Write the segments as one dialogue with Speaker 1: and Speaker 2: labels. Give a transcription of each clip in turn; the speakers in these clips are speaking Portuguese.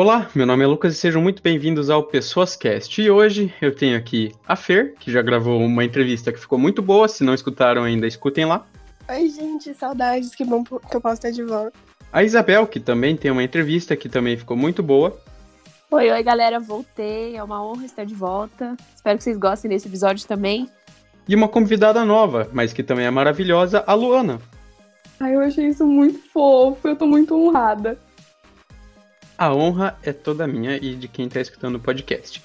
Speaker 1: Olá, meu nome é Lucas e sejam muito bem-vindos ao Pessoas Cast. E hoje eu tenho aqui a Fer, que já gravou uma entrevista que ficou muito boa. Se não escutaram ainda, escutem lá.
Speaker 2: Oi, gente, saudades, que bom que eu posso estar de volta.
Speaker 1: A Isabel, que também tem uma entrevista que também ficou muito boa.
Speaker 3: Oi, oi, galera, voltei. É uma honra estar de volta. Espero que vocês gostem desse episódio também.
Speaker 1: E uma convidada nova, mas que também é maravilhosa, a Luana.
Speaker 4: Ai, eu achei isso muito fofo, eu tô muito honrada.
Speaker 1: A honra é toda minha e de quem está escutando o podcast.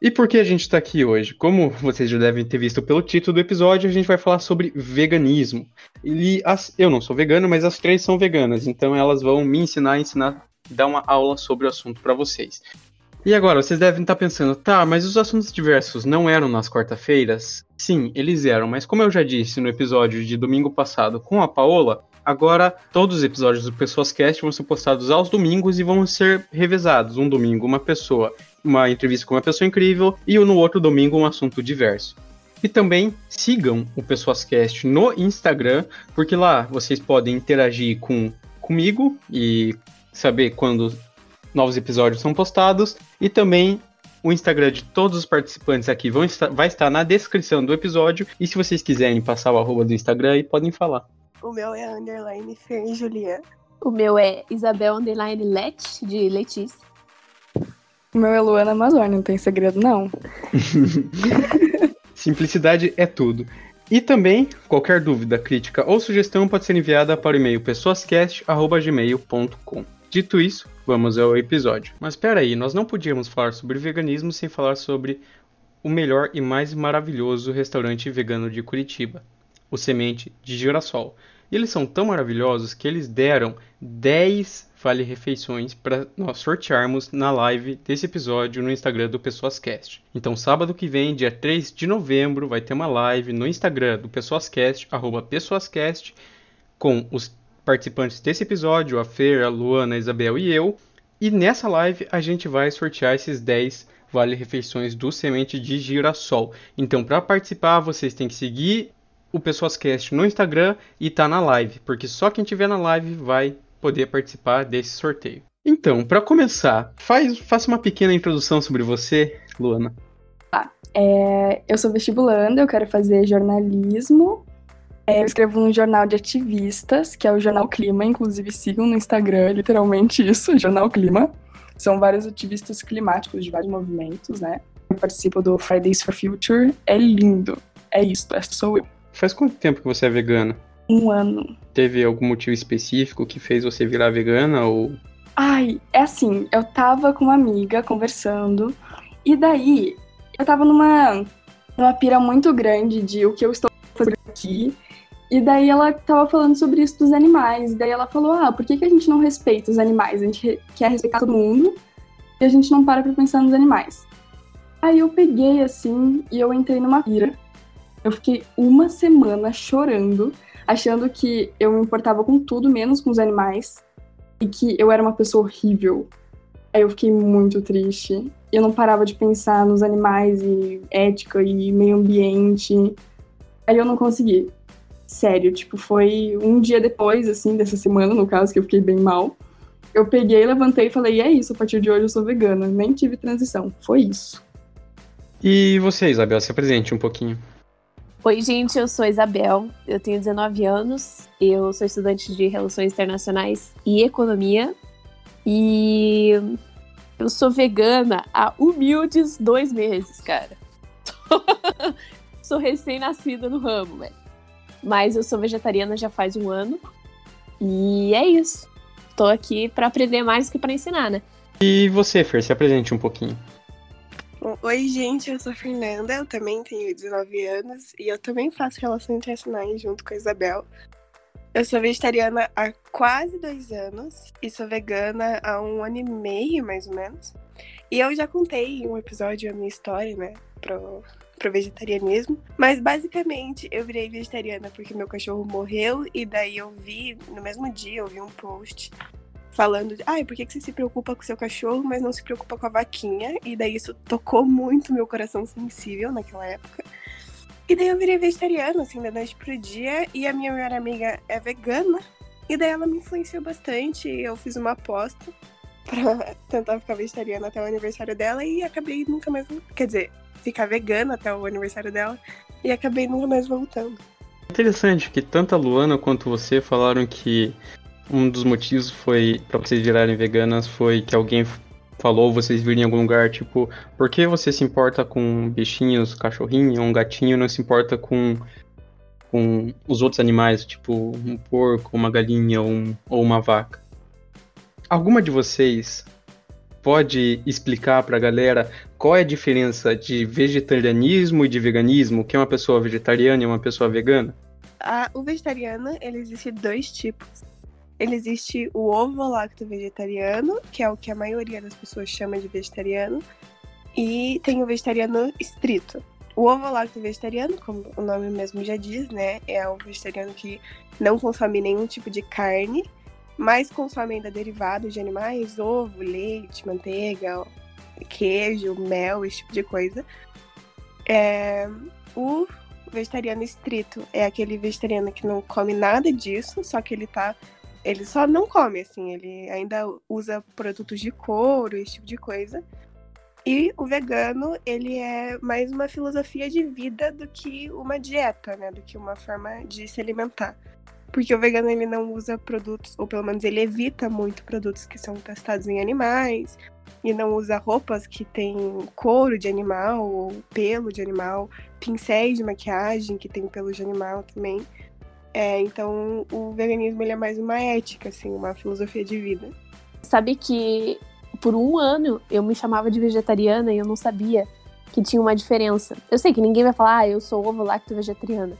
Speaker 1: E por que a gente está aqui hoje? Como vocês já devem ter visto pelo título do episódio, a gente vai falar sobre veganismo. E as, eu não sou vegano, mas as três são veganas, então elas vão me ensinar, ensinar, dar uma aula sobre o assunto para vocês. E agora, vocês devem estar pensando, tá, mas os assuntos diversos não eram nas quarta-feiras? Sim, eles eram, mas como eu já disse no episódio de domingo passado com a Paola, Agora, todos os episódios do Pessoas Cast vão ser postados aos domingos e vão ser revezados. Um domingo, uma pessoa, uma entrevista com uma pessoa incrível, e no outro domingo, um assunto diverso. E também sigam o Pessoas Cast no Instagram, porque lá vocês podem interagir com comigo e saber quando novos episódios são postados. E também o Instagram de todos os participantes aqui vão vai estar na descrição do episódio. E se vocês quiserem passar o arroba do Instagram, aí podem falar.
Speaker 2: O meu é underline Fer e Julia.
Speaker 3: O meu é Isabel underline Let, de Letícia.
Speaker 4: O meu é Luana Amazônia, não tem segredo não.
Speaker 1: Simplicidade é tudo. E também, qualquer dúvida, crítica ou sugestão pode ser enviada para o e-mail pessoascast.gmail.com. Dito isso, vamos ao episódio. Mas espera aí, nós não podíamos falar sobre veganismo sem falar sobre o melhor e mais maravilhoso restaurante vegano de Curitiba, o Semente de Girassol. E eles são tão maravilhosos que eles deram 10 vale refeições para nós sortearmos na live desse episódio no Instagram do Pessoascast. Então, sábado que vem, dia 3 de novembro, vai ter uma live no Instagram do Pessoascast, arroba Pessoascast, com os participantes desse episódio, a Fer, a Luana, a Isabel e eu. E nessa live a gente vai sortear esses 10 vale refeições do Semente de Girassol. Então, para participar, vocês têm que seguir o Pessoascast no Instagram e tá na live, porque só quem tiver na live vai poder participar desse sorteio. Então, para começar, faz, faça uma pequena introdução sobre você, Luana.
Speaker 4: Tá. É, eu sou vestibulanda, eu quero fazer jornalismo. É, eu escrevo num jornal de ativistas, que é o Jornal Clima, inclusive sigam no Instagram, é literalmente isso, Jornal Clima. São vários ativistas climáticos de vários movimentos, né? Eu participo do Fridays for Future, é lindo. É isso, essa sou eu.
Speaker 1: Faz quanto tempo que você é vegana?
Speaker 4: Um ano.
Speaker 1: Teve algum motivo específico que fez você virar vegana ou
Speaker 4: Ai, é assim, eu tava com uma amiga conversando, e daí eu tava numa, numa pira muito grande de o que eu estou fazendo aqui. E daí ela tava falando sobre isso dos animais. E daí ela falou: Ah, por que, que a gente não respeita os animais? A gente quer respeitar todo mundo e a gente não para pra pensar nos animais. Aí eu peguei assim e eu entrei numa pira. Eu fiquei uma semana chorando, achando que eu me importava com tudo, menos com os animais, e que eu era uma pessoa horrível. Aí eu fiquei muito triste. Eu não parava de pensar nos animais e ética e meio ambiente. Aí eu não consegui. Sério, tipo, foi um dia depois, assim, dessa semana, no caso, que eu fiquei bem mal. Eu peguei, levantei e falei, é isso, a partir de hoje eu sou vegana. Nem tive transição. Foi isso.
Speaker 1: E você, Isabel, se apresente um pouquinho.
Speaker 3: Oi, gente, eu sou Isabel, eu tenho 19 anos, eu sou estudante de Relações Internacionais e Economia, e eu sou vegana há humildes dois meses, cara. sou recém-nascida no ramo, velho. Mas eu sou vegetariana já faz um ano, e é isso. Tô aqui para aprender mais que para ensinar, né?
Speaker 1: E você, Fer, se apresente um pouquinho.
Speaker 2: Oi, gente, eu sou a Fernanda, eu também tenho 19 anos e eu também faço relações internacionais junto com a Isabel. Eu sou vegetariana há quase dois anos e sou vegana há um ano e meio, mais ou menos. E eu já contei em um episódio a minha história, né, pro, pro vegetarianismo. Mas basicamente eu virei vegetariana porque meu cachorro morreu e daí eu vi, no mesmo dia, eu vi um post falando de, ai, por que, você se preocupa com seu cachorro, mas não se preocupa com a vaquinha? E daí isso tocou muito meu coração sensível naquela época. E daí eu virei vegetariana, assim, da noite pro dia, e a minha melhor amiga é vegana, e daí ela me influenciou bastante, eu fiz uma aposta, pra tentar ficar vegetariana até o aniversário dela e acabei nunca mais. Quer dizer, ficar vegana até o aniversário dela e acabei nunca mais voltando.
Speaker 1: Interessante que tanto a Luana quanto você falaram que um dos motivos foi para vocês virarem veganas foi que alguém falou, vocês viram em algum lugar, tipo, por que você se importa com bichinhos, cachorrinho, um gatinho, não se importa com, com os outros animais, tipo um porco, uma galinha um, ou uma vaca? Alguma de vocês pode explicar pra galera qual é a diferença de vegetarianismo e de veganismo? Que é uma pessoa vegetariana e uma pessoa vegana?
Speaker 2: O vegetariano, ele existe dois tipos. Ele existe o ovo-lacto vegetariano, que é o que a maioria das pessoas chama de vegetariano, e tem o vegetariano estrito. O ovo-lacto vegetariano, como o nome mesmo já diz, né, é o vegetariano que não consome nenhum tipo de carne, mas consome ainda derivados de animais, ovo, leite, manteiga, queijo, mel, esse tipo de coisa. É, o vegetariano estrito é aquele vegetariano que não come nada disso, só que ele tá ele só não come, assim, ele ainda usa produtos de couro, esse tipo de coisa. E o vegano, ele é mais uma filosofia de vida do que uma dieta, né? Do que uma forma de se alimentar. Porque o vegano, ele não usa produtos, ou pelo menos ele evita muito produtos que são testados em animais. E não usa roupas que tem couro de animal, ou pelo de animal. Pincéis de maquiagem que tem pelo de animal também. É, então, o veganismo ele é mais uma ética, assim, uma filosofia de vida.
Speaker 3: Sabe que por um ano eu me chamava de vegetariana e eu não sabia que tinha uma diferença. Eu sei que ninguém vai falar, ah, eu sou ovo lacto vegetariana.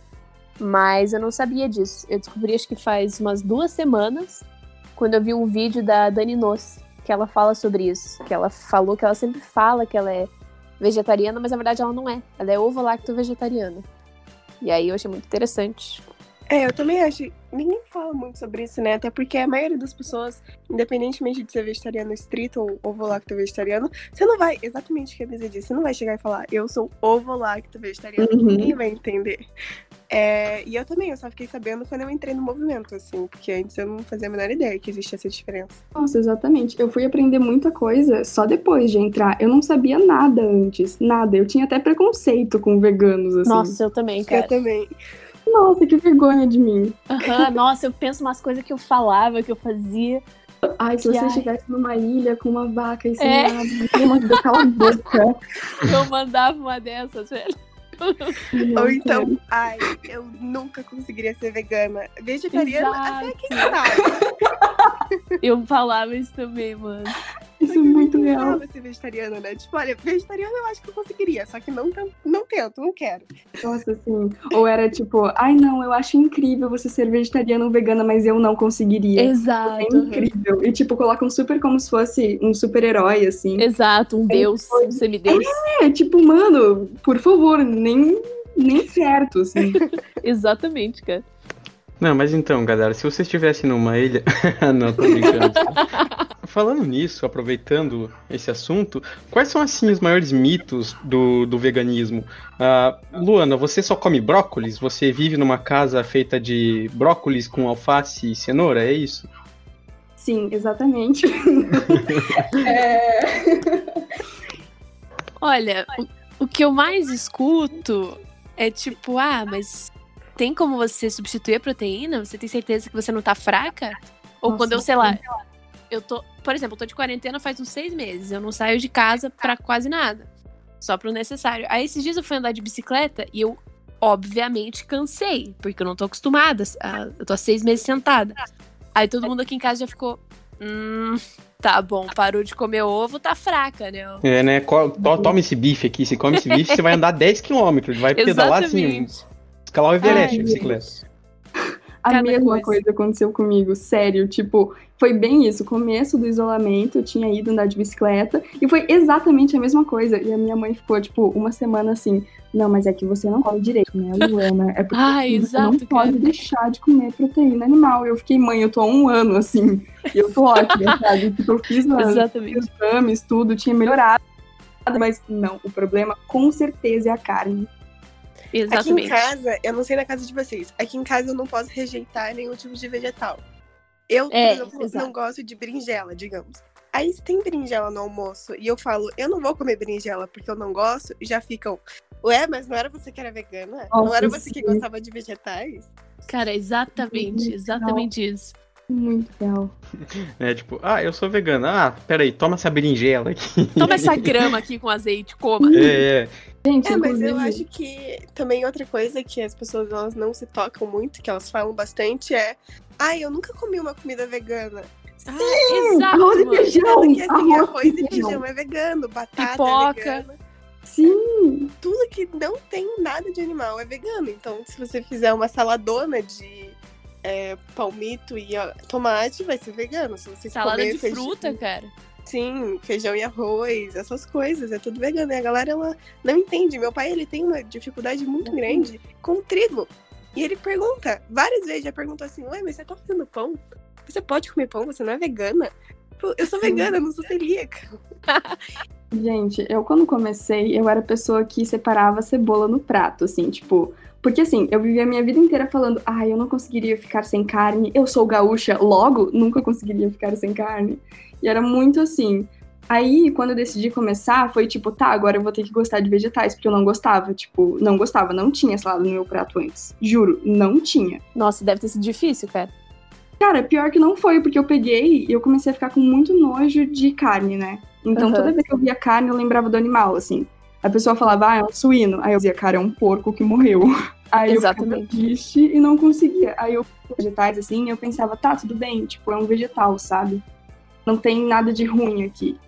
Speaker 3: Mas eu não sabia disso. Eu descobri acho que faz umas duas semanas, quando eu vi um vídeo da Dani Noce, que ela fala sobre isso. Que ela falou que ela sempre fala que ela é vegetariana, mas na verdade ela não é. Ela é ovo lacto vegetariana. E aí eu achei muito interessante.
Speaker 2: É, eu também acho. Ninguém fala muito sobre isso, né? Até porque a maioria das pessoas, independentemente de ser vegetariano estrito ou ovo-lacto vegetariano, você não vai, exatamente o que a Bisa disse, você não vai chegar e falar, eu sou ovo-lacto vegetariano. Uhum. Ninguém vai entender. É, e eu também, eu só fiquei sabendo quando eu entrei no movimento, assim, porque antes eu não fazia a menor ideia que existia essa diferença.
Speaker 4: Nossa, exatamente. Eu fui aprender muita coisa só depois de entrar. Eu não sabia nada antes, nada. Eu tinha até preconceito com veganos, assim.
Speaker 3: Nossa, eu também, cara.
Speaker 2: Eu também.
Speaker 4: Nossa, que vergonha de mim.
Speaker 3: Uhum, nossa, eu penso umas coisas que eu falava, que eu fazia.
Speaker 4: Ai, se você estivesse numa ilha com uma vaca e sem é. nada, cala a boca.
Speaker 3: Eu mandava uma dessas, velho.
Speaker 2: Ou então, ai, eu nunca conseguiria ser vegana. Vegetariana, Exato. até quem sabe.
Speaker 3: Eu falava isso também, mano.
Speaker 4: Isso é
Speaker 2: ser vegetariana, né? Tipo, olha, vegetariana eu acho que eu conseguiria, só que não, não tento, não quero.
Speaker 4: Nossa, assim. Ou era tipo, ai não, eu acho incrível você ser vegetariana ou vegana, mas eu não conseguiria.
Speaker 3: Exato.
Speaker 4: É incrível. E tipo, colocam super como se fosse um super-herói, assim.
Speaker 3: Exato, um é, deus, um semideus.
Speaker 4: É, tipo, mano, por favor, nem, nem certo, assim.
Speaker 3: Exatamente, cara.
Speaker 1: Não, mas então, galera, se você estivesse numa ilha. não, tô brincando. Falando nisso, aproveitando esse assunto, quais são assim os maiores mitos do, do veganismo? Uh, Luana, você só come brócolis? Você vive numa casa feita de brócolis com alface e cenoura, é isso?
Speaker 4: Sim, exatamente. é...
Speaker 3: Olha, o, o que eu mais escuto é tipo, ah, mas tem como você substituir a proteína? Você tem certeza que você não tá fraca? Ou Nossa, quando eu, sei lá, eu tô. Por exemplo, eu tô de quarentena faz uns seis meses. Eu não saio de casa pra quase nada. Só pro necessário. Aí esses dias eu fui andar de bicicleta e eu, obviamente, cansei. Porque eu não tô acostumada. A, eu tô há seis meses sentada. Aí todo mundo aqui em casa já ficou. Hum, tá bom, parou de comer ovo, tá fraca, né?
Speaker 1: É, né? Toma esse bife aqui. Se come esse bife, você vai andar 10 km. Vai pedalar assim. Escalar o Everest de bicicleta.
Speaker 4: A Cada mesma coisa. coisa. aconteceu comigo, sério. Tipo, foi bem isso. Começo do isolamento, eu tinha ido andar de bicicleta e foi exatamente a mesma coisa. E a minha mãe ficou, tipo, uma semana assim: Não, mas é que você não come direito, né, Luana? É porque
Speaker 3: ah,
Speaker 4: você
Speaker 3: exato,
Speaker 4: não pode deixar de comer proteína animal. Eu fiquei, mãe, eu tô há um ano assim, e eu tô ótima, sabe? Tipo, eu fiz os exames, tudo, tinha melhorado. Mas não, o problema com certeza é a carne.
Speaker 3: Exatamente.
Speaker 2: Aqui em casa, eu não sei na casa de vocês, aqui em casa eu não posso rejeitar nenhum tipo de vegetal. Eu, é, por exemplo, não gosto de berinjela, digamos. Aí se tem berinjela no almoço e eu falo, eu não vou comer berinjela porque eu não gosto, e já ficam, ué, mas não era você que era vegana?
Speaker 4: Nossa,
Speaker 2: não era você que
Speaker 4: sim.
Speaker 2: gostava de vegetais?
Speaker 3: Cara, exatamente, exatamente isso.
Speaker 4: Muito real.
Speaker 1: É tipo, ah, eu sou vegana. Ah, peraí, toma essa berinjela aqui.
Speaker 3: Toma essa grama aqui com azeite, coma.
Speaker 1: É, é.
Speaker 4: Gente,
Speaker 2: É, mas eu acho que também outra coisa que as pessoas elas não se tocam muito, que elas falam bastante, é ai, eu nunca comi uma comida vegana.
Speaker 3: Ah, exato,
Speaker 4: Arroz e feijão!
Speaker 2: Porque assim,
Speaker 4: arroz,
Speaker 2: arroz e
Speaker 4: feijão.
Speaker 2: feijão é vegano, batata
Speaker 3: Pipoca.
Speaker 2: é vegana.
Speaker 4: Sim,
Speaker 2: Tudo que não tem nada de animal é vegano. Então, se você fizer uma saladona de é, palmito e ó, tomate, vai ser vegano. Se você
Speaker 3: Salada de
Speaker 2: feijão-
Speaker 3: fruta, cara.
Speaker 2: Sim, feijão e arroz, essas coisas, é tudo vegano. E a galera, ela não entende. Meu pai, ele tem uma dificuldade muito grande com trigo. E ele pergunta, várias vezes já perguntou assim, ué, mas você tá fazendo pão? Você pode comer pão? Você não é vegana? Eu sou vegana, não sou celíaca.
Speaker 4: Gente, eu quando comecei, eu era a pessoa que separava a cebola no prato, assim, tipo. Porque assim, eu vivi a minha vida inteira falando, ai, eu não conseguiria ficar sem carne, eu sou gaúcha, logo nunca conseguiria ficar sem carne. E era muito assim. Aí, quando eu decidi começar, foi tipo, tá, agora eu vou ter que gostar de vegetais, porque eu não gostava, tipo, não gostava, não tinha salada no meu prato antes. Juro, não tinha.
Speaker 3: Nossa, deve ter sido difícil, cara.
Speaker 4: Cara, pior que não foi, porque eu peguei e eu comecei a ficar com muito nojo de carne, né? Então
Speaker 3: Aham.
Speaker 4: toda vez que eu via carne, eu lembrava do animal, assim. A pessoa falava, ah, é um suíno. Aí eu dizia, cara, é um porco que morreu. Aí
Speaker 3: Exatamente.
Speaker 4: eu triste e não conseguia. Aí eu vegetais, assim, eu pensava, tá, tudo bem, tipo, é um vegetal, sabe? Não tem nada de ruim aqui.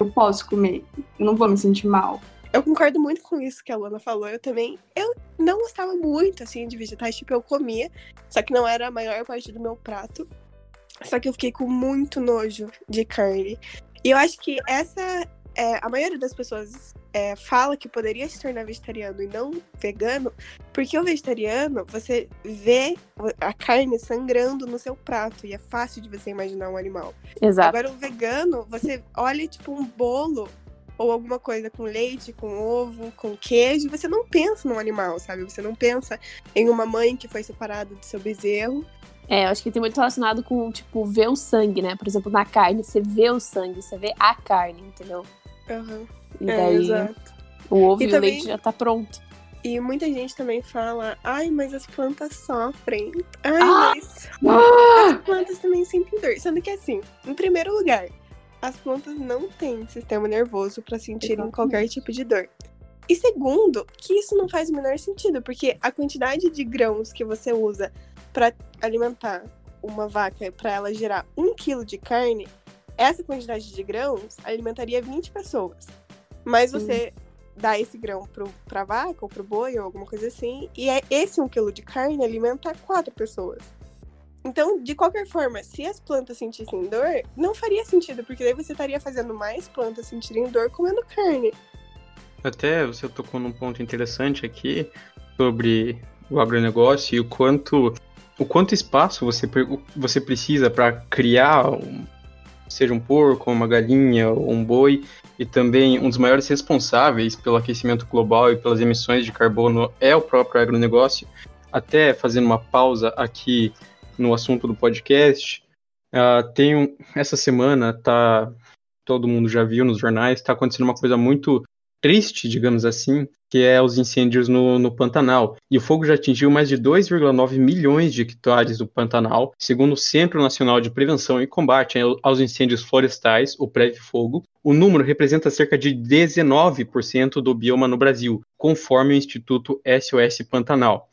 Speaker 4: Eu posso comer. Eu não vou me sentir mal.
Speaker 2: Eu concordo muito com isso que a Luana falou. Eu também. Eu não gostava muito, assim, de vegetais. Tipo, eu comia, só que não era a maior parte do meu prato. Só que eu fiquei com muito nojo de carne. E eu acho que essa. É, a maioria das pessoas é, fala que poderia se tornar vegetariano e não vegano, porque o vegetariano, você vê a carne sangrando no seu prato e é fácil de você imaginar um animal.
Speaker 3: Exato.
Speaker 2: Agora, o vegano, você olha, tipo, um bolo ou alguma coisa com leite, com ovo, com queijo, você não pensa num animal, sabe? Você não pensa em uma mãe que foi separada do seu bezerro.
Speaker 3: É, eu acho que tem muito relacionado com, tipo, ver o sangue, né? Por exemplo, na carne, você vê o sangue, você vê a carne, entendeu? E
Speaker 2: É,
Speaker 3: daí
Speaker 2: exato.
Speaker 3: o ovo e,
Speaker 2: E
Speaker 3: o
Speaker 2: também-
Speaker 3: leite já tá pronto.
Speaker 2: E muita gente também fala, ai, mas as plantas sofrem. Ai,
Speaker 3: Ah!
Speaker 2: mas
Speaker 4: Ah!
Speaker 2: as plantas também sentem dor. Sendo que assim, em primeiro lugar, as plantas não têm sistema nervoso pra sentirem
Speaker 4: Exatamente.
Speaker 2: qualquer tipo de dor. E segundo, que isso não faz o menor sentido, porque a quantidade de grãos que você usa pra alimentar uma vaca para ela gerar um quilo de carne, essa quantidade de grãos alimentaria 20 pessoas. Mas
Speaker 4: Sim.
Speaker 2: você dá esse grão pro, pra vaca ou pro boi ou alguma coisa assim, e é esse um quilo de carne alimenta quatro pessoas. Então, de qualquer forma, se as plantas sentissem dor, não faria sentido, porque daí você estaria fazendo mais plantas sentirem dor comendo carne.
Speaker 1: Até você tocou num ponto interessante aqui sobre o agronegócio e o quanto o quanto espaço você, você precisa para criar um- seja um porco, uma galinha ou um boi e também um dos maiores responsáveis pelo aquecimento global e pelas emissões de carbono é o próprio agronegócio. Até fazendo uma pausa aqui no assunto do podcast, ah, tem um, essa semana tá todo mundo já viu nos jornais, está acontecendo uma coisa muito triste, digamos assim, que é os incêndios no, no Pantanal. E o fogo já atingiu mais de 2,9 milhões de hectares do Pantanal, segundo o Centro Nacional de Prevenção e Combate aos Incêndios Florestais, o Preve Fogo. O número representa cerca de 19% do bioma no Brasil, conforme o Instituto SOS Pantanal.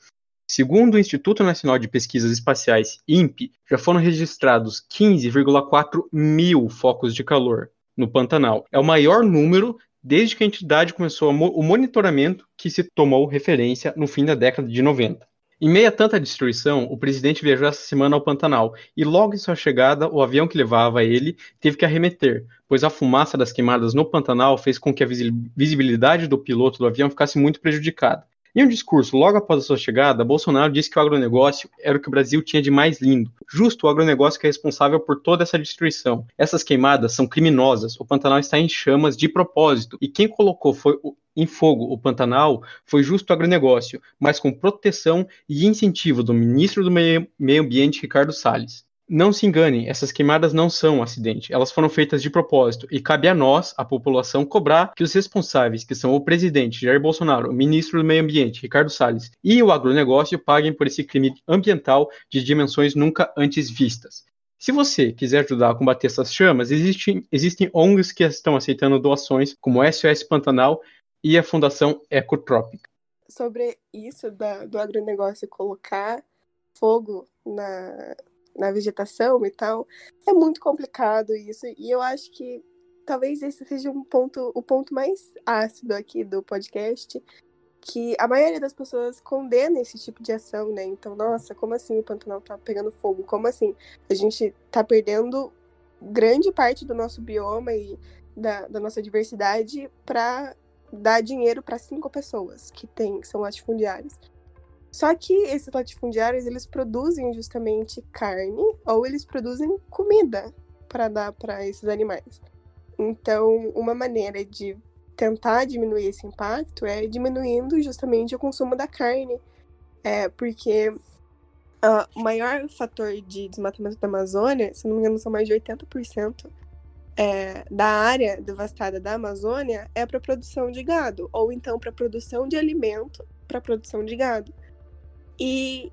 Speaker 1: Segundo o Instituto Nacional de Pesquisas Espaciais, INPE, já foram registrados 15,4 mil focos de calor no Pantanal. É o maior número desde que a entidade começou o monitoramento que se tomou referência no fim da década de 90. Em meio a tanta destruição, o presidente viajou essa semana ao Pantanal e logo em sua chegada, o avião que levava ele teve que arremeter, pois a fumaça das queimadas no Pantanal fez com que a visibilidade do piloto do avião ficasse muito prejudicada. Em um discurso logo após a sua chegada, Bolsonaro disse que o agronegócio era o que o Brasil tinha de mais lindo. Justo o agronegócio que é responsável por toda essa destruição. Essas queimadas são criminosas. O Pantanal está em chamas de propósito. E quem colocou foi em fogo o Pantanal foi justo o agronegócio, mas com proteção e incentivo do ministro do Meio Ambiente, Ricardo Salles. Não se enganem, essas queimadas não são um acidente, elas foram feitas de propósito e cabe a nós, a população, cobrar que os responsáveis, que são o presidente Jair Bolsonaro, o ministro do Meio Ambiente Ricardo Salles e o agronegócio, paguem por esse crime ambiental de dimensões nunca antes vistas. Se você quiser ajudar a combater essas chamas, existem, ONGs que estão aceitando doações, como SOS Pantanal e a Fundação Ecotrópica.
Speaker 2: Sobre isso da, do agronegócio colocar fogo na, na vegetação e tal. É muito complicado isso. E eu acho que talvez esse seja um ponto, o ponto mais ácido aqui do podcast. Que a maioria das pessoas condena esse tipo de ação, né? Então, nossa, como assim o Pantanal tá pegando fogo? Como assim? A gente tá perdendo grande parte do nosso bioma e da, da nossa diversidade para dar dinheiro para cinco pessoas que tem, que são latifundiários. Só que esses latifundiários, eles produzem justamente carne ou eles produzem comida para dar para esses animais. Então, uma maneira de tentar diminuir esse impacto é diminuindo justamente o consumo da carne. É, porque uh, o maior fator de desmatamento da Amazônia, se não me engano, são mais de 80% é, da área devastada da Amazônia é para produção de gado, ou então para produção de alimento para produção de gado. E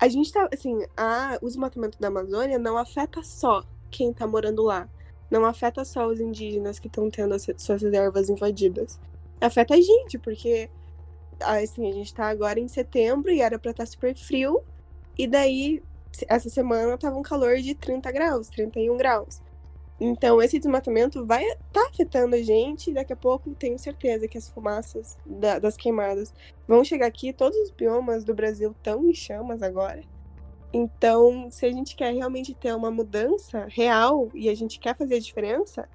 Speaker 2: a gente tá, assim, a, o desmatamento da Amazônia não afeta só quem tá morando lá. Não afeta só os indígenas que estão tendo as suas reservas invadidas. Afeta a gente, porque assim, a gente tá agora em setembro e era pra estar tá super frio. E daí, essa semana tava um calor de 30 graus, 31 graus. Então, esse desmatamento vai estar tá afetando a gente. Daqui a pouco, tenho certeza que as fumaças da, das queimadas vão chegar aqui. Todos os biomas do Brasil estão em chamas agora. Então, se a gente quer realmente ter uma mudança real e a gente quer fazer a diferença,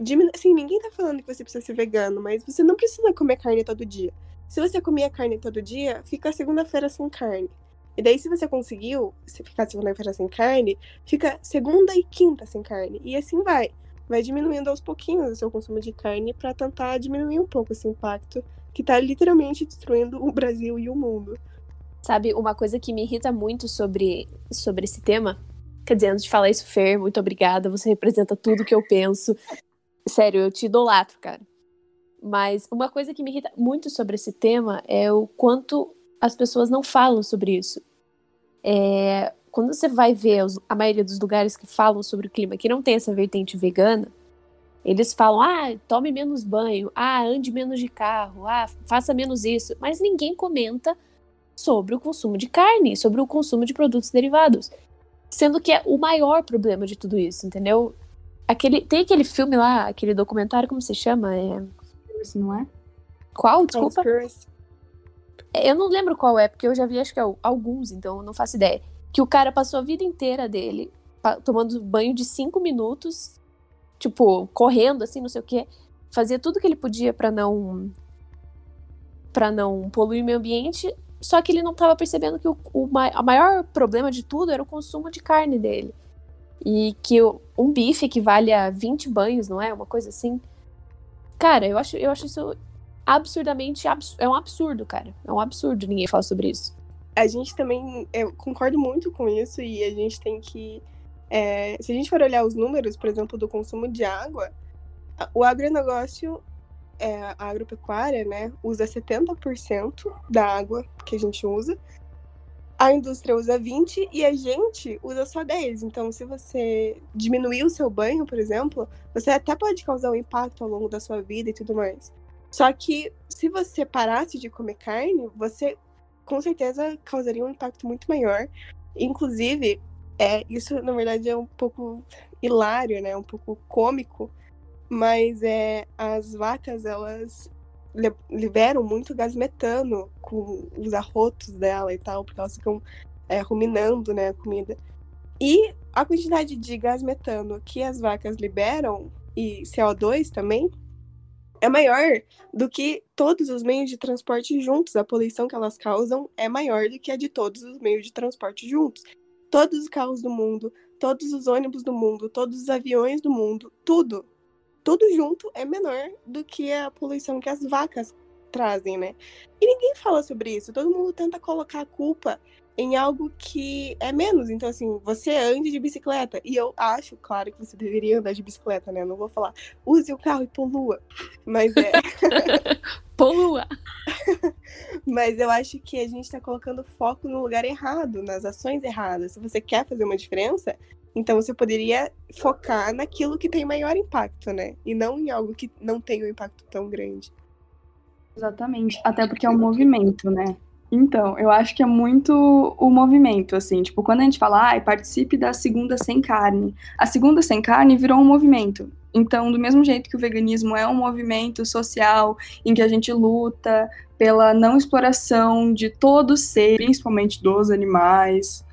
Speaker 2: diminu... assim, ninguém tá falando que você precisa ser vegano, mas você não precisa comer carne todo dia. Se você comer carne todo dia, fica segunda-feira sem carne. E daí, se você conseguiu se ficar segunda-feira sem carne, fica segunda e quinta sem carne. E assim vai. Vai diminuindo aos pouquinhos o seu consumo de carne para tentar diminuir um pouco esse impacto que tá literalmente destruindo o Brasil e o mundo.
Speaker 3: Sabe, uma coisa que me irrita muito sobre, sobre esse tema, quer dizer, antes de falar isso, Fer, muito obrigada, você representa tudo que eu penso. Sério, eu te idolatro, cara. Mas uma coisa que me irrita muito sobre esse tema é o quanto as pessoas não falam sobre isso. É, quando você vai ver os, a maioria dos lugares que falam sobre o clima, que não tem essa vertente vegana, eles falam, ah, tome menos banho, ah, ande menos de carro, ah, faça menos isso. Mas ninguém comenta sobre o consumo de carne, sobre o consumo de produtos derivados. Sendo que é o maior problema de tudo isso, entendeu? Aquele, tem aquele filme lá, aquele documentário, como se chama? É...
Speaker 4: Não é?
Speaker 3: Qual? Desculpa. Eu não lembro qual é, porque eu já vi acho que é alguns, então não faço ideia. Que o cara passou a vida inteira dele tomando banho de cinco minutos, tipo, correndo, assim, não sei o quê. Fazia tudo que ele podia para não. para não poluir o meio ambiente. Só que ele não tava percebendo que o, o maior problema de tudo era o consumo de carne dele. E que um bife equivale a 20 banhos, não é? Uma coisa assim. Cara, eu acho, eu acho isso absurdamente. Abs é um absurdo, cara. É um absurdo ninguém falar sobre isso.
Speaker 2: A gente também. Eu concordo muito com isso e a gente tem que. É, se a gente for olhar os números, por exemplo, do consumo de água, o agronegócio, é, a agropecuária, né, usa 70% da água que a gente usa. A indústria usa 20% e a gente usa só 10%. Então, se você diminuir o seu banho, por exemplo, você até pode causar um impacto ao longo da sua vida e tudo mais. Só que se você parasse de comer carne, você com certeza causaria um impacto muito maior. Inclusive, é, isso na verdade é um pouco hilário, né? Um pouco cômico, mas é as vacas elas liberam muito gás metano com os arrotos dela e tal, porque elas ficam é, ruminando, né, a comida. E a quantidade de gás metano que as vacas liberam e CO2 também é maior do que todos os meios de transporte juntos. A poluição que elas causam é maior do que a de todos os meios de transporte juntos. Todos os carros do mundo, todos os ônibus do mundo, todos os aviões do mundo, tudo, tudo junto é menor do que a poluição que as vacas trazem, né? E ninguém fala sobre isso. Todo mundo tenta colocar a culpa em algo que é menos. Então, assim, você ande de bicicleta. E eu acho, claro, que você deveria andar de bicicleta, né? Eu não vou falar, use o carro e polua. Mas é.
Speaker 3: polua!
Speaker 2: Mas eu acho que a gente tá colocando foco no lugar errado, nas ações erradas. Se você quer fazer uma diferença, então você poderia focar naquilo que tem maior impacto, né? E não em algo que não tem um impacto tão grande.
Speaker 4: Exatamente. Até porque é um movimento, né? Então, eu acho que é muito o movimento, assim, tipo, quando a gente fala, ah, participe da segunda sem carne, a segunda sem carne virou um movimento. Então, do mesmo jeito que o veganismo é um movimento social em que a gente luta pela não exploração de todo ser, principalmente dos animais,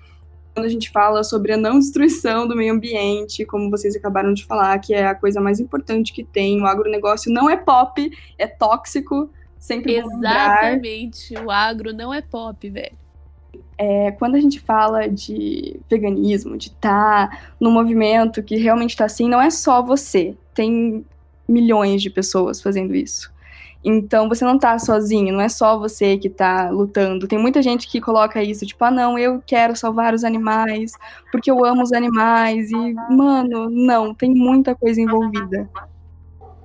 Speaker 4: quando a gente fala sobre a não destruição do meio ambiente, como vocês acabaram de falar, que é a coisa mais importante que tem, o agronegócio não é pop, é tóxico, sempre
Speaker 3: Exatamente. O agro não é pop, velho.
Speaker 4: É, quando a gente fala de veganismo, de estar tá no movimento que realmente está assim, não é só você. Tem milhões de pessoas fazendo isso. Então você não tá sozinho, não é só você que tá lutando. Tem muita gente que coloca isso, tipo, ah, não, eu quero salvar os animais, porque eu amo os animais. E, mano, não, tem muita coisa envolvida.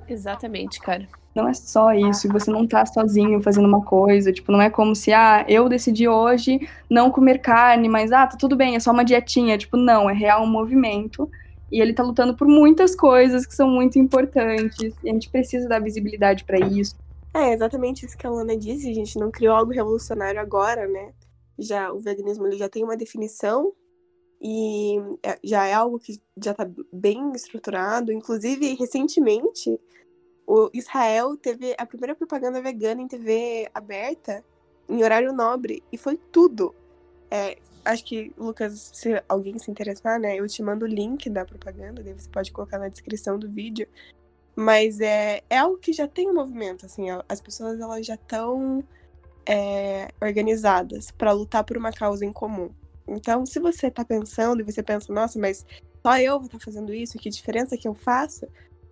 Speaker 3: Exatamente, cara
Speaker 4: não é só isso, e você não tá sozinho fazendo uma coisa, tipo, não é como se, ah, eu decidi hoje não comer carne, mas, ah, tá tudo bem, é só uma dietinha, tipo, não, é real um movimento, e ele tá lutando por muitas coisas que são muito importantes, e a gente precisa dar visibilidade para isso.
Speaker 2: É exatamente isso que a Lana disse, a gente não criou algo revolucionário agora, né, já, o veganismo, ele já tem uma definição, e é, já é algo que já tá bem estruturado, inclusive, recentemente, o Israel teve a primeira propaganda vegana em TV aberta, em horário nobre, e foi tudo. É, acho que, Lucas, se alguém se interessar, né, eu te mando o link da propaganda, daí você pode colocar na descrição do vídeo. Mas é, é algo que já tem um movimento, assim, as pessoas elas já estão é, organizadas para lutar por uma causa em comum. Então, se você está pensando e você pensa, nossa, mas só eu vou estar tá fazendo isso, que diferença que eu faço?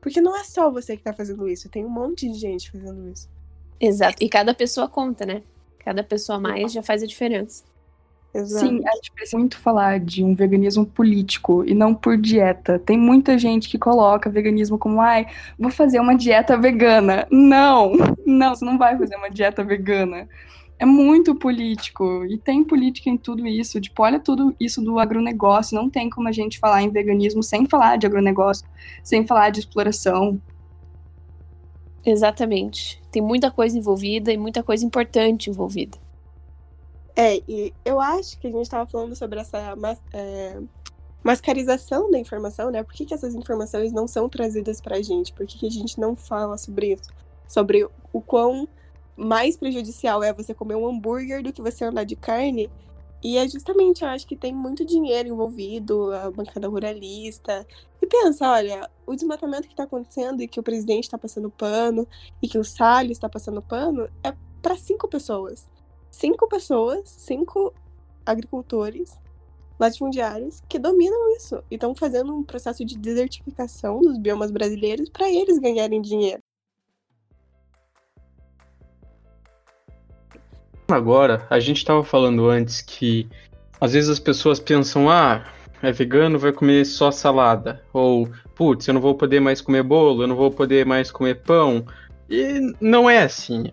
Speaker 2: Porque não é só você que tá fazendo isso, tem um monte de gente fazendo isso.
Speaker 3: Exato. E cada pessoa conta, né? Cada pessoa mais já faz a diferença.
Speaker 4: Exato. Sim, a gente precisa muito falar de um veganismo político e não por dieta. Tem muita gente que coloca veganismo como, ai, vou fazer uma dieta vegana. Não, não, você não vai fazer uma dieta vegana é muito político e tem política em tudo isso. Tipo, olha tudo isso do agronegócio. Não tem como a gente falar em veganismo sem falar de agronegócio, sem falar de exploração.
Speaker 3: Exatamente. Tem muita coisa envolvida e muita coisa importante envolvida.
Speaker 2: É, e eu acho que a gente estava falando sobre essa é, mascarização da informação, né? Por que, que essas informações não são trazidas para a gente? Por que, que a gente não fala sobre isso? Sobre o quão mais prejudicial é você comer um hambúrguer do que você andar de carne. E é justamente, eu acho que tem muito dinheiro envolvido, a bancada ruralista. E pensa, olha, o desmatamento que está acontecendo e que o presidente está passando pano e que o Salles está passando pano é para cinco pessoas. Cinco pessoas, cinco agricultores latifundiários que dominam isso e estão fazendo um processo de desertificação dos biomas brasileiros para eles ganharem dinheiro.
Speaker 1: Agora, a gente estava falando antes que às vezes as pessoas pensam, ah, é vegano, vai comer só salada. Ou, putz, eu não vou poder mais comer bolo, eu não vou poder mais comer pão. E não é assim.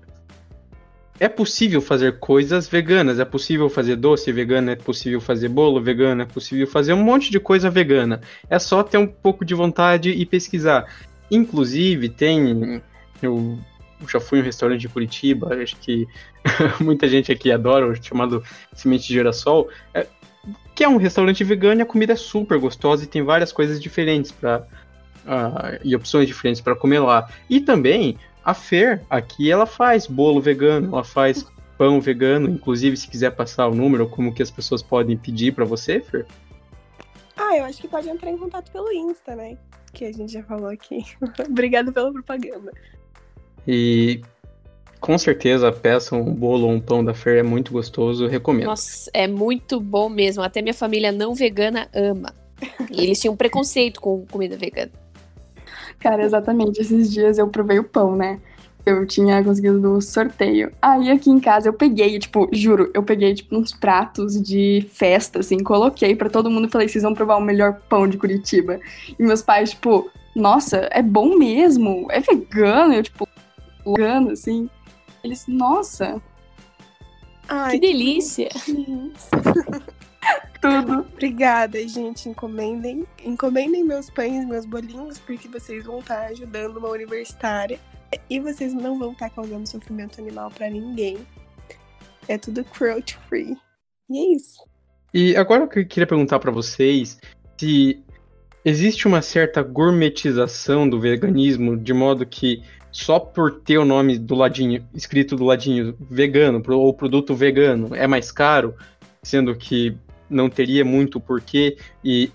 Speaker 1: É possível fazer coisas veganas, é possível fazer doce vegano, é possível fazer bolo vegano, é possível fazer um monte de coisa vegana. É só ter um pouco de vontade e pesquisar. Inclusive, tem. Eu já fui em um restaurante em Curitiba, acho que muita gente aqui adora, chamado Semente de Girassol, é, que é um restaurante vegano e a comida é super gostosa e tem várias coisas diferentes para uh, ah, e opções diferentes para comer lá. E também a Fer aqui ela faz bolo vegano, ela faz pão vegano, inclusive se quiser passar o número, como que as pessoas podem pedir para você, Fer?
Speaker 2: Ah, eu acho que pode entrar em contato pelo Insta, né? Que a gente já falou aqui. Obrigada pela propaganda.
Speaker 1: E com certeza peça um bolo ou um pão da feira é muito gostoso, recomendo.
Speaker 3: Nossa, é muito bom mesmo. Até minha família não vegana ama. E eles tinham preconceito com comida vegana.
Speaker 4: Cara, exatamente. Esses dias eu provei o pão, né? eu tinha conseguido no sorteio. Aí aqui em casa eu peguei, tipo, juro, eu peguei, tipo, uns pratos de festa, assim, coloquei para todo mundo e falei, vocês vão provar o melhor pão de Curitiba. E meus pais, tipo, nossa, é bom mesmo, é vegano, eu, tipo, vegano, assim. Eles, nossa.
Speaker 3: Ai, que delícia!
Speaker 2: Tudo. Obrigada, gente. Encomendem, encomendem meus pães, meus bolinhos, porque vocês vão estar ajudando uma universitária e vocês não vão estar causando sofrimento animal para ninguém. É tudo cruelty free. E é isso.
Speaker 1: E agora eu queria perguntar para vocês se existe uma certa gourmetização do veganismo, de modo que só por ter o nome do ladinho, escrito do ladinho vegano, ou produto vegano, é mais caro, sendo que não teria muito porquê, e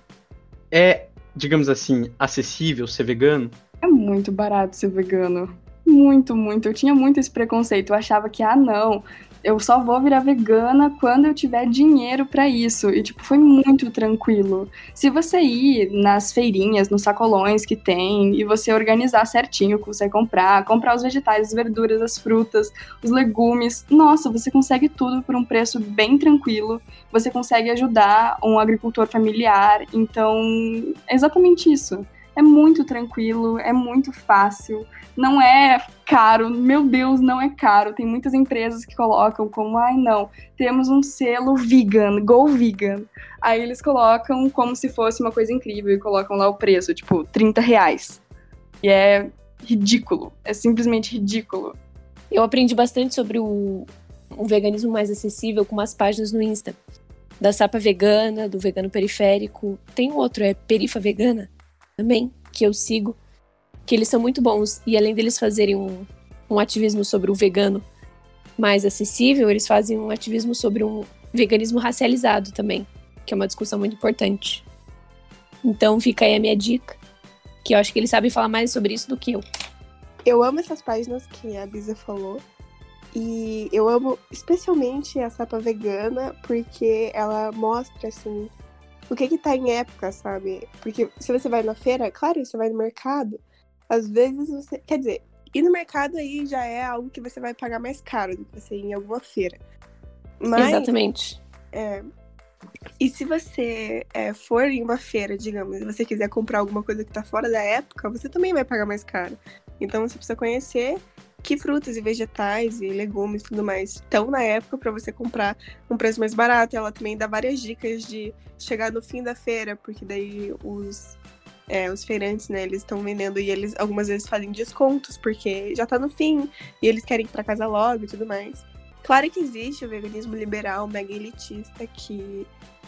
Speaker 1: é, digamos assim, acessível ser vegano?
Speaker 4: É muito barato ser vegano. Muito, muito. Eu tinha muito esse preconceito. Eu achava que, ah, não, eu só vou virar vegana quando eu tiver dinheiro para isso. E, tipo, foi muito tranquilo. Se você ir nas feirinhas, nos sacolões que tem, e você organizar certinho o que você comprar, comprar os vegetais, as verduras, as frutas, os legumes, nossa, você consegue tudo por um preço bem tranquilo. Você consegue ajudar um agricultor familiar. Então, é exatamente isso. É muito tranquilo, é muito fácil não é caro, meu Deus, não é caro. Tem muitas empresas que colocam como, ai não, temos um selo vegan, go vegan. Aí eles colocam como se fosse uma coisa incrível e colocam lá o preço, tipo, 30 reais. E é ridículo, é simplesmente ridículo.
Speaker 3: Eu aprendi bastante sobre o, veganismo mais acessível com umas páginas no Insta. Da Sapa Vegana, do Vegano Periférico. Tem um outro, é Perifa Vegana, também, que eu sigo que eles são muito bons. E além deles fazerem um, um ativismo sobre o vegano mais acessível, eles fazem um ativismo sobre um veganismo racializado também, que é uma discussão muito importante. Então fica aí a minha dica, que eu acho que eles sabem falar mais sobre isso do que eu.
Speaker 2: Eu amo essas páginas que a Bisa falou. E eu amo especialmente a sapa vegana, porque ela mostra, assim, o que que tá em época, sabe? Porque se você vai na feira, claro, você vai no mercado, às vezes você. Quer dizer, ir no mercado aí já é algo que você vai pagar mais caro do que você ir em alguma feira.
Speaker 3: Mas, Exatamente.
Speaker 2: É, e se você é, for em uma feira, digamos, e você quiser comprar alguma coisa que tá fora da época, você também vai pagar mais caro. Então você precisa conhecer que frutas e vegetais e legumes e tudo mais estão na época para você comprar um preço mais barato. Ela também dá várias dicas de chegar no fim da feira, porque daí os é, os feirantes, né, eles estão vendendo e eles algumas vezes fazem descontos porque já tá no fim e eles querem ir pra casa logo e tudo mais. Claro que existe o veganismo liberal mega elitista que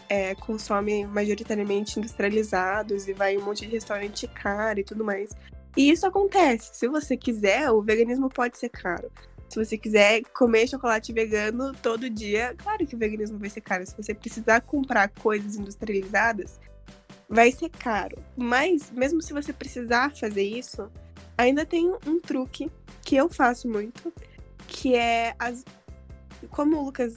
Speaker 2: é, consome majoritariamente industrializados e vai em um monte de restaurante caro e tudo mais. E isso acontece. Se você quiser, o veganismo pode ser caro. Se você quiser comer chocolate vegano todo dia, claro que o veganismo vai ser caro. Se você precisar comprar coisas industrializadas, vai ser caro. Mas, mesmo se você precisar fazer isso, ainda tem um truque que eu faço muito, que é as. Como o Lucas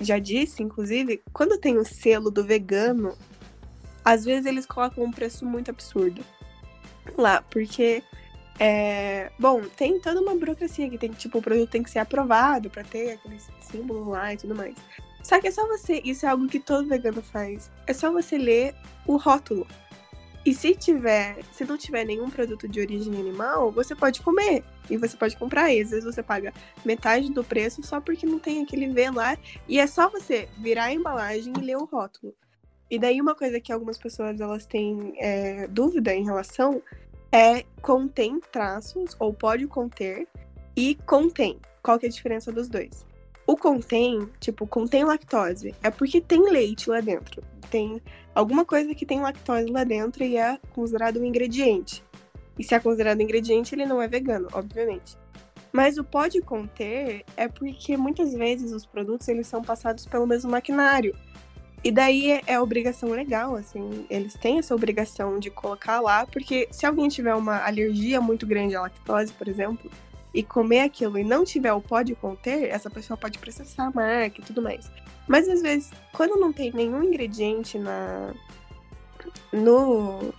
Speaker 2: já disse, inclusive, quando tem o selo do vegano, às vezes eles colocam um preço muito absurdo lá, porque é, bom, tem toda uma burocracia que tem, tipo, o produto tem que ser aprovado para ter aquele símbolo lá e tudo mais. Só que é só você, isso é algo que todo vegano faz. É só você ler o rótulo. E se tiver, se não tiver nenhum produto de origem animal, você pode comer. E você pode comprar. E às vezes você paga metade do preço só porque não tem aquele V lá. E é só você virar a embalagem e ler o rótulo. E daí uma coisa que algumas pessoas elas têm é, dúvida em relação é contém traços, ou pode conter, e contém. Qual que é a diferença dos dois? O contém, tipo, contém lactose, é porque tem leite lá dentro. Tem alguma coisa que tem lactose lá dentro e é considerado um ingrediente. E se é considerado ingrediente, ele não é vegano, obviamente. Mas o pode conter é porque muitas vezes os produtos eles são passados pelo mesmo maquinário. E daí é, obrigação legal, assim, eles têm essa obrigação de colocar lá, porque se alguém tiver uma alergia muito grande à lactose, por exemplo, e comer aquilo e não tiver o pode conter, essa pessoa pode processar a marca e tudo mais. Mas às vezes, quando não tem nenhum ingrediente na no,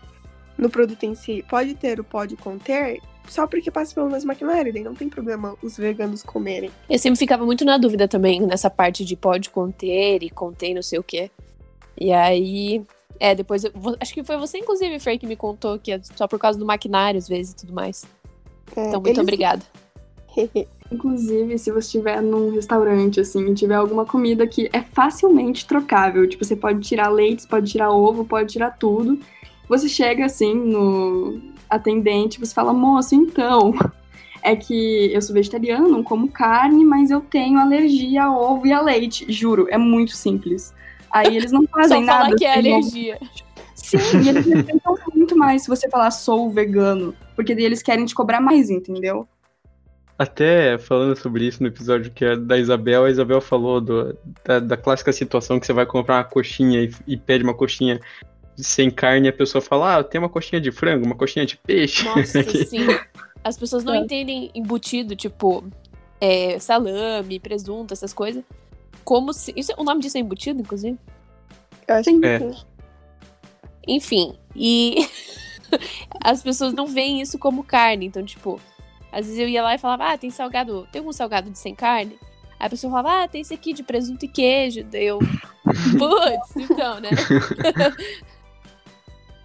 Speaker 2: no produto em si, pode ter o pode conter, só porque passa pelo mesmo maquinário, daí não tem problema os veganos comerem.
Speaker 3: Eu sempre ficava muito na dúvida também nessa parte de pode conter e contém não sei o quê. E aí, é, depois eu, acho que foi você inclusive, Frei, que me contou que é só por causa do maquinário às vezes e tudo mais.
Speaker 2: É,
Speaker 3: Então, muito
Speaker 2: eles-
Speaker 3: obrigada.
Speaker 4: Inclusive, se você estiver num restaurante, assim, e tiver alguma comida que é facilmente trocável, tipo, você pode tirar leite, pode tirar ovo, pode tirar tudo. Você chega, assim, no atendente, você fala, moço, então, é que eu sou vegetariano, não como carne, mas eu tenho alergia a ovo e a leite. Juro, é muito simples. Aí eles não
Speaker 3: Só
Speaker 4: fazem nada.
Speaker 3: falar que é alergia.
Speaker 4: Sim, e eles respeitam muito mais se você falar sou vegano, porque daí eles querem te cobrar mais, entendeu?
Speaker 1: Até falando sobre isso no episódio que é da Isabel, a Isabel falou do- da, da clássica situação que você vai comprar uma coxinha e, e pede uma coxinha sem carne a pessoa fala, ah, tem uma coxinha de frango, uma coxinha de peixe.
Speaker 3: Nossa, sim. As pessoas não
Speaker 4: É.
Speaker 3: entendem embutido, tipo, é, salame, presunto, essas coisas. Como se. Isso, o nome disso é embutido, inclusive?
Speaker 2: Eu acho
Speaker 4: Sim.
Speaker 2: que
Speaker 1: É.
Speaker 2: sim.
Speaker 3: Enfim. E as pessoas não veem isso como carne. Então, tipo, às vezes eu ia lá e falava, ah, tem salgado. Tem algum salgado de sem carne? Aí a pessoa falava, ah, tem esse aqui de presunto e queijo. Daí eu. Putz, então, né?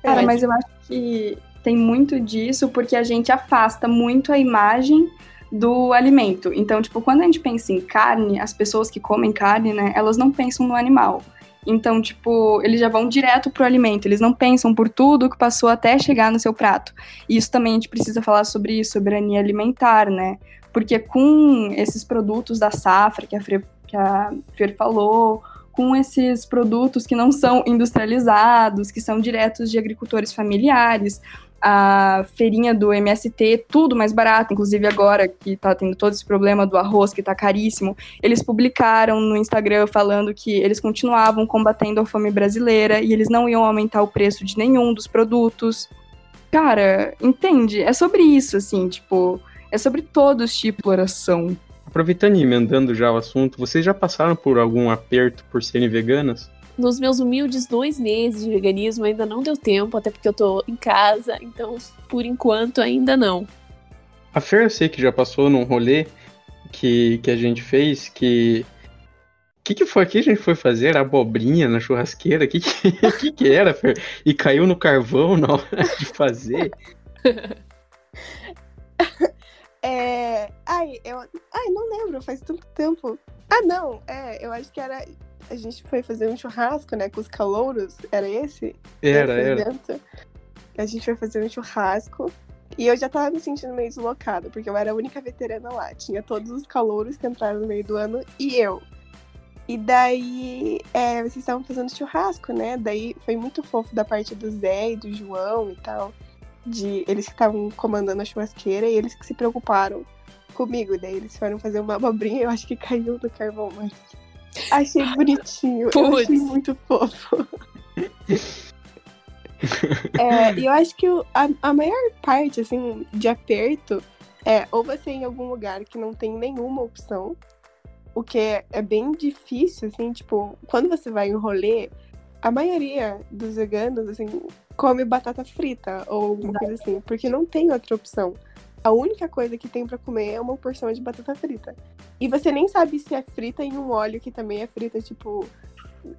Speaker 4: Cara,
Speaker 3: Mas-
Speaker 4: mas eu acho que tem muito disso porque a gente afasta muito a imagem do alimento. Então, tipo, quando a gente pensa em carne, as pessoas que comem carne, né, elas não pensam no animal. Então, tipo, eles já vão direto pro alimento, eles não pensam por tudo que passou até chegar no seu prato. E isso também a gente precisa falar sobre isso, soberania alimentar, né? Porque com esses produtos da safra que a, Fre, que a Fer falou, com esses produtos que não são industrializados, que são diretos de agricultores familiares, a feirinha do MST, tudo mais barato, inclusive agora que tá tendo todo esse problema do arroz que tá caríssimo, eles publicaram no Instagram falando que eles continuavam combatendo a fome brasileira e eles não iam aumentar o preço de nenhum dos produtos. Cara, entende? É sobre isso, assim, tipo, é sobre todos os tipos de exploração.
Speaker 1: Aproveitando e emendando já o assunto, vocês já passaram por algum aperto por serem veganas?
Speaker 3: Nos meus humildes dois meses de veganismo ainda não deu tempo, até porque eu tô em casa, então por enquanto ainda não.
Speaker 1: A Fer eu sei que já passou num rolê que, que a gente fez que. O que, que foi que a gente foi fazer? Abobrinha na churrasqueira? O que, que, que, que era, Fer? E caiu no carvão na hora de fazer?
Speaker 2: É. Ai, eu. Ai, não lembro, faz tanto tempo. Ah, não, é, eu acho que era. A gente foi fazer um churrasco, né, com os calouros. Era esse?
Speaker 1: Era,
Speaker 2: esse
Speaker 1: era.
Speaker 2: evento? A gente foi fazer um churrasco. E eu já tava me sentindo meio deslocada, porque eu era a única veterana lá. Tinha todos os calouros que entraram no meio do ano e eu. E daí, é, vocês estavam fazendo churrasco, né? Daí foi muito fofo da parte do Zé e do João e tal. De eles que estavam comandando a churrasqueira e eles que se preocuparam comigo. Daí eles foram fazer uma abobrinha, eu acho que caiu no carvão, mas. Achei bonitinho. Eu achei muito fofo. É, e eu acho que o- a, a maior parte, assim, de aperto é ou você ir em algum lugar que não tem nenhuma opção, o que é, é bem difícil, assim, tipo, quando você vai em rolê, a maioria dos veganos, assim, come batata frita ou alguma coisa assim, porque não tem outra opção. A única coisa que tem pra comer é uma porção de batata frita. E você nem sabe se é frita em um óleo que também é frita, tipo,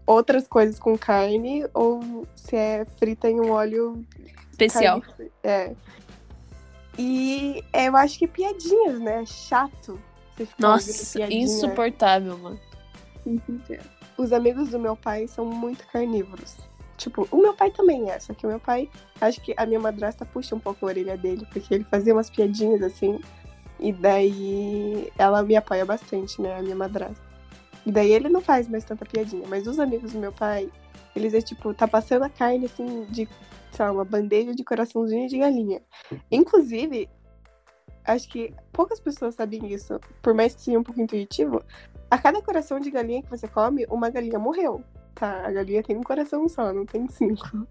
Speaker 2: outras coisas com carne, ou se é frita em um óleo
Speaker 3: Especial.
Speaker 2: Carne- É. E é, eu acho que piadinhas, né? É Chato.
Speaker 3: Nossa, insuportável, mano.
Speaker 2: Os amigos do meu pai são muito carnívoros. Tipo, o meu pai também é, só que o meu pai, acho que a minha madrasta puxa um pouco a orelha dele, porque ele fazia umas piadinhas assim, e daí ela me apoia bastante, né, a minha madrasta. E daí ele não faz mais tanta piadinha, mas os amigos do meu pai, eles é tipo, tá passando a carne assim, de, sei lá, uma bandeja de coraçãozinho de galinha. Inclusive, acho que poucas pessoas sabem isso, por mais que seja um pouco intuitivo, a cada coração de galinha que você come, uma galinha morreu. Tá, a galinha tem um coração só, não tem cinco.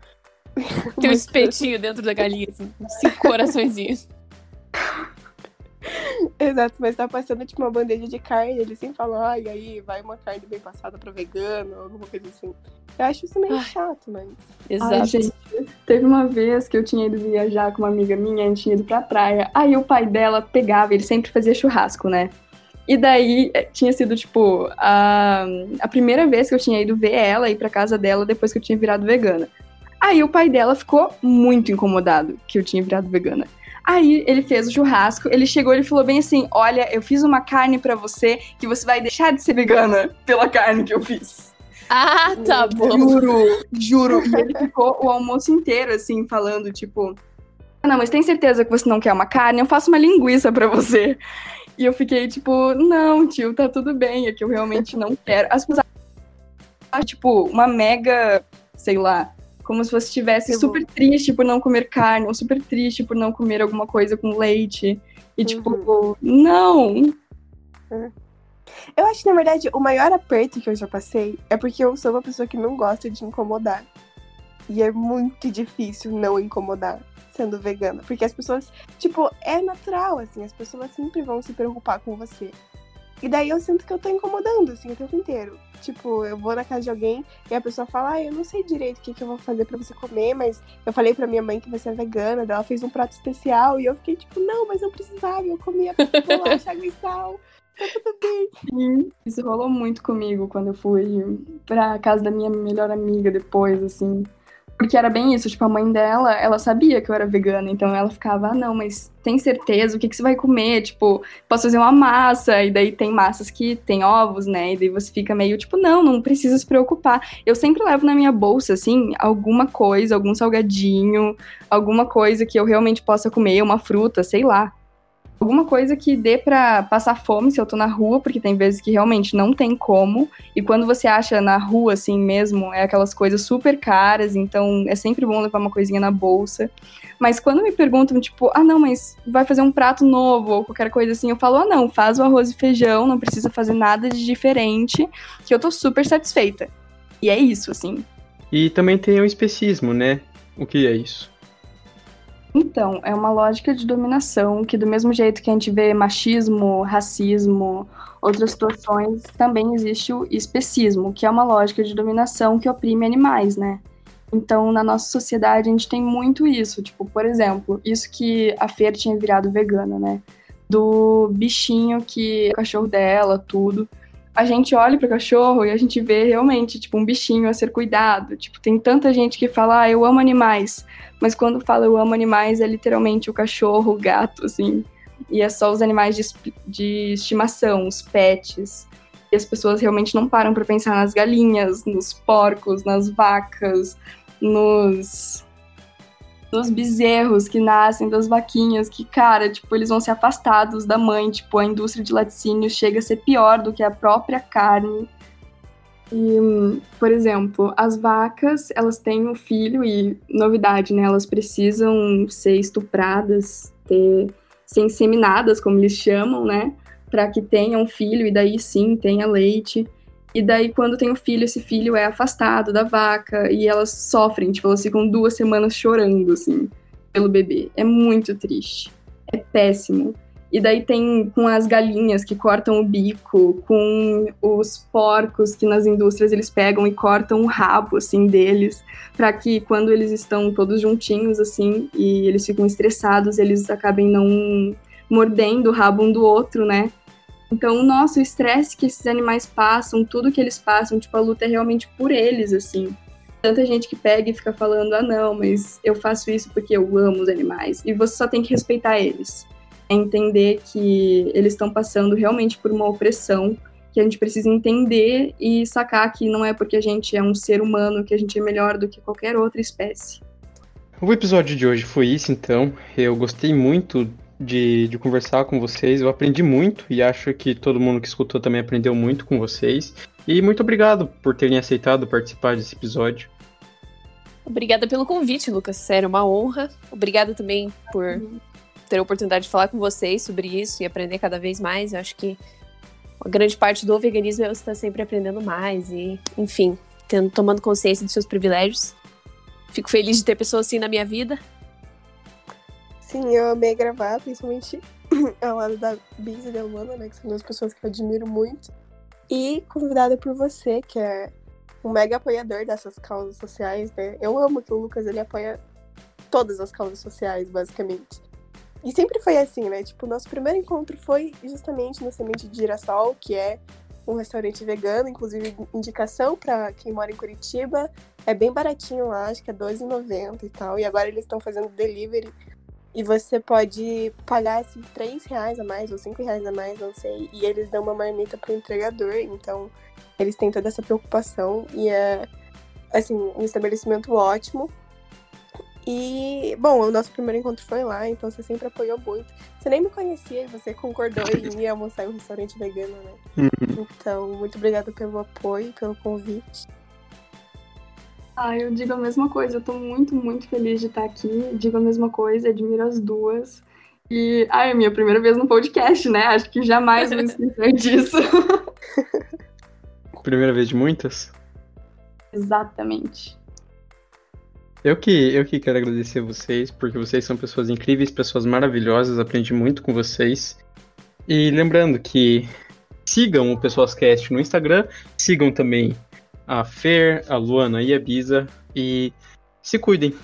Speaker 3: Tem um espetinho dentro da galinha, assim, cinco coraçõezinhos.
Speaker 2: Exato, mas tá passando tipo uma bandeja de carne, eles sempre falam, ai, aí vai uma carne bem passada pra vegano, alguma coisa assim. Eu acho isso meio
Speaker 3: Ai.
Speaker 2: chato, mas.
Speaker 3: Exato.
Speaker 4: Ai, gente, teve uma vez que eu tinha ido viajar com uma amiga minha, a gente tinha ido pra praia. Aí o pai dela pegava, ele sempre fazia churrasco, né? E daí eh, tinha sido, tipo, a, a primeira vez que eu tinha ido ver ela ir pra casa dela depois que eu tinha virado vegana. Aí o pai dela ficou muito incomodado que eu tinha virado vegana. Aí ele fez o churrasco, ele chegou e ele falou bem assim: Olha, eu fiz uma carne pra você que você vai deixar de ser vegana pela carne que eu fiz.
Speaker 3: Ah, tá bom.
Speaker 4: Juro, juro. E ele ficou o almoço inteiro, assim, falando, tipo. "Ah, Não, mas tem certeza que você não quer uma carne? Eu faço uma linguiça pra você. E eu fiquei, tipo, não, tio, tá tudo bem, é que eu realmente não quero. As pessoas acham, tipo, uma mega, sei lá, como se você estivesse super triste por não comer carne, ou super triste por não comer alguma coisa com leite. E, tipo, não.
Speaker 2: Eu acho que, na verdade, o maior aperto que eu já passei é porque eu sou uma pessoa que não gosta de incomodar. E é muito difícil não incomodar sendo vegana. Porque as pessoas, tipo, é natural, assim, as pessoas sempre vão se preocupar com você. E daí eu sinto que eu tô incomodando, assim, o tempo inteiro. Tipo, eu vou na casa de alguém e a pessoa fala, ah, eu não sei direito o que, que eu vou fazer pra você comer, mas eu falei pra minha mãe que você é vegana, ela fez um prato especial, e eu fiquei tipo, não, mas eu precisava, eu comia bolacha, água e sal. Tá tudo bem.
Speaker 4: Sim, isso rolou muito comigo quando eu fui pra casa da minha melhor amiga depois, assim. Porque era bem isso, tipo, a mãe dela, ela sabia que eu era vegana, então ela ficava, ah, não, mas tem certeza? O que, que você vai comer? Tipo, posso fazer uma massa, e daí tem massas que tem ovos, né? E daí você fica meio, tipo, não, não precisa se preocupar. Eu sempre levo na minha bolsa, assim, alguma coisa, algum salgadinho, alguma coisa que eu realmente possa comer, uma fruta, sei lá alguma coisa que dê pra passar fome se eu tô na rua, porque tem vezes que realmente não tem como. E quando você acha na rua, assim mesmo, é aquelas coisas super caras, então é sempre bom levar uma coisinha na bolsa. Mas quando me perguntam, tipo, ah, não, mas vai fazer um prato novo ou qualquer coisa assim, eu falo, ah, não, faz o arroz e feijão, não precisa fazer nada de diferente, que eu tô super satisfeita. E é isso, assim.
Speaker 1: E também tem o especismo, né? O que é isso?
Speaker 4: Então, é uma lógica de dominação que, do mesmo jeito que a gente vê machismo, racismo, outras situações, também existe o especismo, que é uma lógica de dominação que oprime animais, né? Então, na nossa sociedade, a gente tem muito isso. Tipo, por exemplo, isso que a Fer tinha virado vegana, né? Do bichinho que é o cachorro dela, tudo. A gente olha para o cachorro e a gente vê realmente, tipo, um bichinho a ser cuidado. Tipo, tem tanta gente que fala, ah, eu amo animais. Mas quando fala eu amo animais, é literalmente o cachorro, o gato, assim. E é só os animais de, de estimação, os pets. E as pessoas realmente não param para pensar nas galinhas, nos porcos, nas vacas, nos nos bezerros que nascem das vaquinhas, que, cara, tipo, eles vão ser afastados da mãe, tipo, a indústria de laticínio chega a ser pior do que a própria carne. E, por exemplo, as vacas, elas têm um filho e, novidade, né, elas precisam ser estupradas, ter, ser inseminadas, como eles chamam, né, para que tenham um filho e daí sim tenha leite. E daí, quando tem o filho, esse filho é afastado da vaca e elas sofrem, tipo, elas ficam duas semanas chorando, assim, pelo bebê. É muito triste. É péssimo. E daí tem com as galinhas que cortam o bico, com os porcos que nas indústrias eles pegam e cortam o rabo, assim, deles, para que quando eles estão todos juntinhos, assim, e eles ficam estressados, eles acabem não mordendo o rabo um do outro, né? Então, nossa, o estresse que esses animais passam, tudo que eles passam, tipo, a luta é realmente por eles, assim. Tanta gente que pega e fica falando, ah, não, mas eu faço isso porque eu amo os animais. E você só tem que respeitar eles. É entender que eles estão passando realmente por uma opressão, que a gente precisa entender e sacar que não é porque a gente é um ser humano que a gente é melhor do que qualquer outra espécie.
Speaker 1: O episódio de hoje foi isso, então. Eu gostei muito de, de conversar com vocês. Eu aprendi muito e acho que todo mundo que escutou também aprendeu muito com vocês. E muito obrigado por terem aceitado participar desse episódio.
Speaker 3: Obrigada pelo convite, Lucas. Sério, uma honra. Obrigada também por ter a oportunidade de falar com vocês sobre isso e aprender cada vez mais. Eu acho que a grande parte do veganismo é você estar sempre aprendendo mais e, enfim, tendo, tomando consciência dos seus privilégios. Fico feliz de ter pessoas assim na minha vida.
Speaker 2: Sim, eu amei gravar, principalmente ao lado da Biz e da Luana, né? Que são duas pessoas que eu admiro muito. E convidada por você, que é um mega apoiador dessas causas sociais, né? Eu amo que o Lucas ele apoia todas as causas sociais, basicamente. E sempre foi assim, né? Tipo, nosso primeiro encontro foi justamente no Semente de Girassol, que é um restaurante vegano, inclusive indicação para quem mora em Curitiba. É bem baratinho lá, acho que é R$12,90 e tal. E agora eles estão fazendo delivery. E você pode pagar assim, 3 reais a mais ou 5 reais a mais, não sei. E eles dão uma marmita pro entregador. Então, eles têm toda essa preocupação. E é, assim, um estabelecimento ótimo. E, bom, o nosso primeiro encontro foi lá, então você sempre apoiou muito. Você nem me conhecia e você concordou em ir almoçar em um restaurante vegano, né? Uhum. Então, muito obrigada pelo apoio, pelo convite.
Speaker 4: Ah, eu digo a mesma coisa. Eu tô muito, muito feliz de estar aqui. Digo a mesma coisa, admiro as duas. E, ah, é minha primeira vez no podcast, né? Acho que jamais vou esquecer disso.
Speaker 1: Primeira vez de muitas?
Speaker 4: Exatamente.
Speaker 1: Eu que, eu que quero agradecer a vocês, porque vocês são pessoas incríveis, pessoas maravilhosas, aprendi muito com vocês. E lembrando que sigam o Pessoas Cast no Instagram, sigam também a Fer, a Luana e a Bisa, e se cuidem.